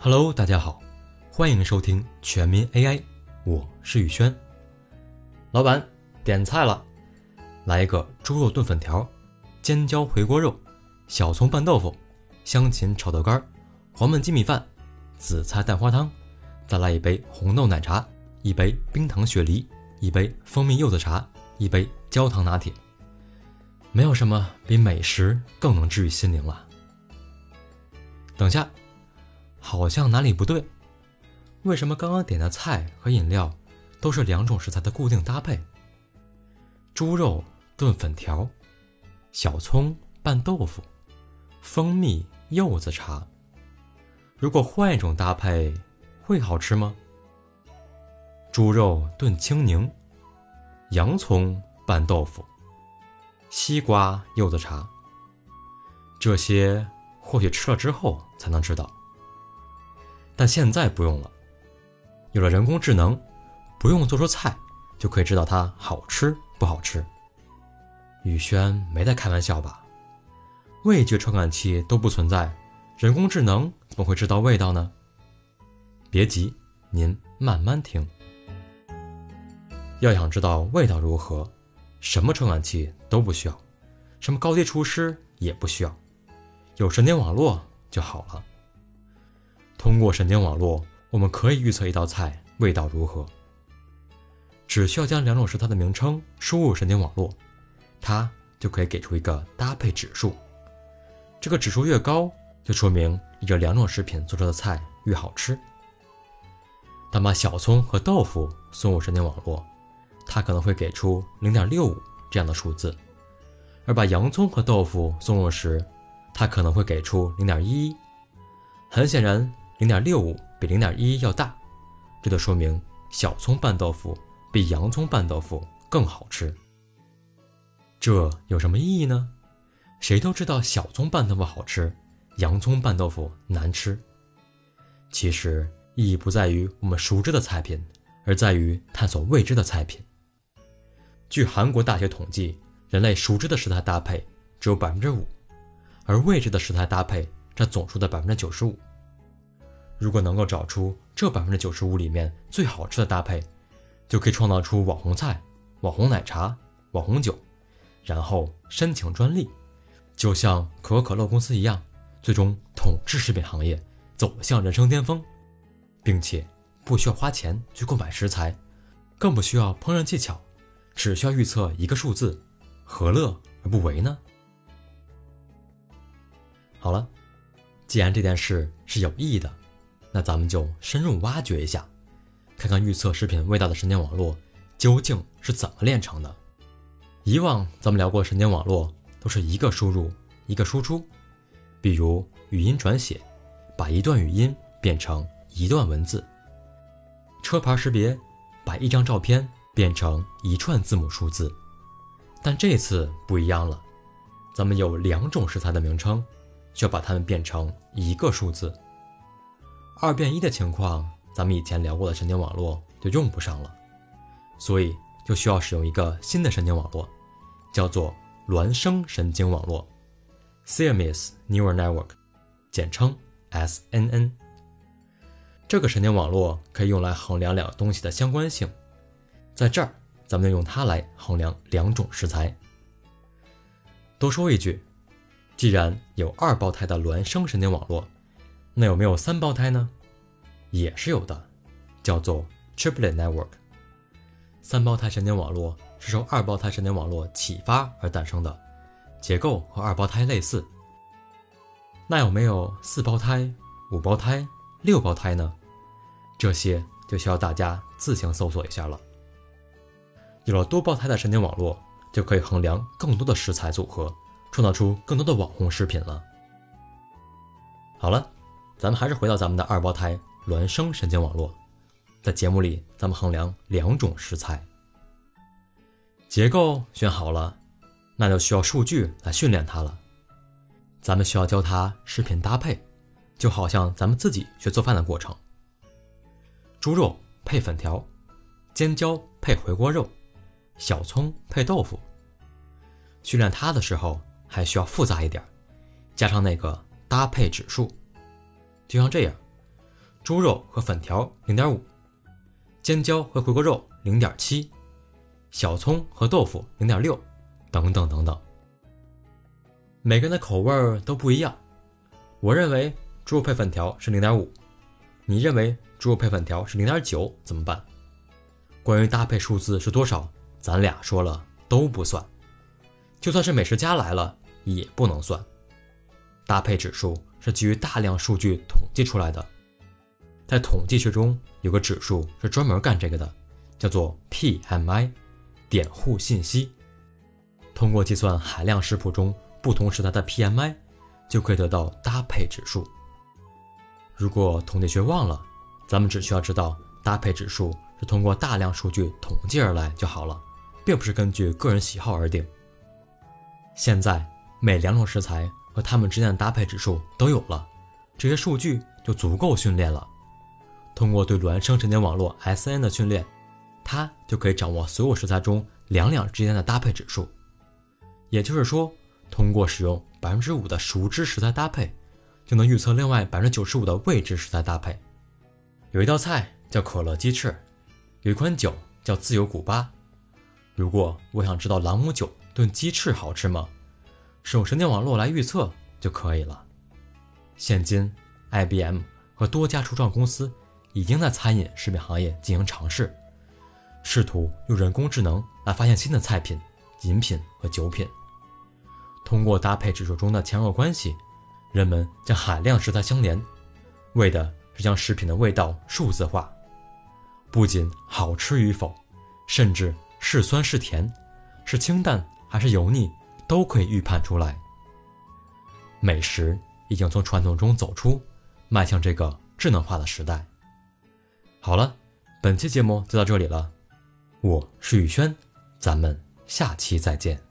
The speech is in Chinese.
Hello，大家好，欢迎收听全民 AI，我是宇轩。老板点菜了，来一个猪肉炖粉条、尖椒回锅肉、小葱拌豆腐、香芹炒豆干、黄焖鸡米饭、紫菜蛋花汤，再来一杯红豆奶茶，一杯冰糖雪梨，一杯蜂蜜柚子茶，一杯焦糖拿铁。没有什么比美食更能治愈心灵了。等下。好像哪里不对？为什么刚刚点的菜和饮料都是两种食材的固定搭配？猪肉炖粉条，小葱拌豆腐，蜂蜜柚子茶。如果换一种搭配，会好吃吗？猪肉炖青柠，洋葱拌豆腐，西瓜柚子茶。这些或许吃了之后才能知道。但现在不用了，有了人工智能，不用做出菜就可以知道它好吃不好吃。宇轩没在开玩笑吧？味觉传感器都不存在，人工智能怎么会知道味道呢？别急，您慢慢听。要想知道味道如何，什么传感器都不需要，什么高级厨师也不需要，有神经网络就好了。通过神经网络，我们可以预测一道菜味道如何。只需要将两种食材的名称输入神经网络，它就可以给出一个搭配指数。这个指数越高，就说明以这两种食品做出的菜越好吃。当把小葱和豆腐送入神经网络，它可能会给出零点六五这样的数字；而把洋葱和豆腐送入时，它可能会给出零点一一。很显然。零点六五比零点一要大，这就说明小葱拌豆腐比洋葱拌豆腐更好吃。这有什么意义呢？谁都知道小葱拌豆腐好吃，洋葱拌豆腐难吃。其实意义不在于我们熟知的菜品，而在于探索未知的菜品。据韩国大学统计，人类熟知的食材搭配只有百分之五，而未知的食材搭配占总数的百分之九十五。如果能够找出这百分之九十五里面最好吃的搭配，就可以创造出网红菜、网红奶茶、网红酒，然后申请专利，就像可口可乐公司一样，最终统治食品行业，走向人生巅峰，并且不需要花钱去购买食材，更不需要烹饪技巧，只需要预测一个数字，何乐而不为呢？好了，既然这件事是有意义的。那咱们就深入挖掘一下，看看预测食品味道的神经网络究竟是怎么炼成的。以往咱们聊过神经网络都是一个输入一个输出，比如语音转写，把一段语音变成一段文字；车牌识别，把一张照片变成一串字母数字。但这次不一样了，咱们有两种食材的名称，需要把它们变成一个数字。二变一的情况，咱们以前聊过的神经网络就用不上了，所以就需要使用一个新的神经网络，叫做孪生神经网络 （Siamese Neural Network），简称 SNN。这个神经网络可以用来衡量两个东西的相关性，在这儿，咱们就用它来衡量两种食材。多说一句，既然有二胞胎的孪生神经网络。那有没有三胞胎呢？也是有的，叫做 triplet network。三胞胎神经网络是受二胞胎神经网络启发而诞生的，结构和二胞胎类似。那有没有四胞胎、五胞胎、六胞胎呢？这些就需要大家自行搜索一下了。有了多胞胎的神经网络，就可以衡量更多的食材组合，创造出更多的网红食品了。好了。咱们还是回到咱们的二胞胎孪生神经网络，在节目里，咱们衡量两种食材结构选好了，那就需要数据来训练它了。咱们需要教它食品搭配，就好像咱们自己学做饭的过程：猪肉配粉条，尖椒配回锅肉，小葱配豆腐。训练它的时候还需要复杂一点，加上那个搭配指数。就像这样，猪肉和粉条零点五，尖椒和回锅肉零点七，小葱和豆腐零点六，等等等等。每个人的口味都不一样，我认为猪肉配粉条是零点五，你认为猪肉配粉条是零点九，怎么办？关于搭配数字是多少，咱俩说了都不算，就算是美食家来了也不能算。搭配指数是基于大量数据统计出来的，在统计学中有个指数是专门干这个的，叫做 PMI，点户信息。通过计算海量食谱中不同时代的 PMI，就可以得到搭配指数。如果统计学忘了，咱们只需要知道搭配指数。是通过大量数据统计而来就好了，并不是根据个人喜好而定。现在每两种食材和它们之间的搭配指数都有了，这些数据就足够训练了。通过对孪生神经网络 SN 的训练，它就可以掌握所有食材中两两之间的搭配指数。也就是说，通过使用百分之五的熟知食材搭配，就能预测另外百分之九十五的未知食材搭配。有一道菜叫可乐鸡翅。有一款酒叫自由古巴。如果我想知道朗姆酒炖鸡翅好吃吗？使用神经网络来预测就可以了。现今，IBM 和多家初创公司已经在餐饮食品行业进行尝试，试图用人工智能来发现新的菜品、饮品和酒品。通过搭配指数中的强弱关系，人们将海量食材相连，为的是将食品的味道数字化。不仅好吃与否，甚至是酸是甜，是清淡还是油腻，都可以预判出来。美食已经从传统中走出，迈向这个智能化的时代。好了，本期节目就到这里了，我是宇轩，咱们下期再见。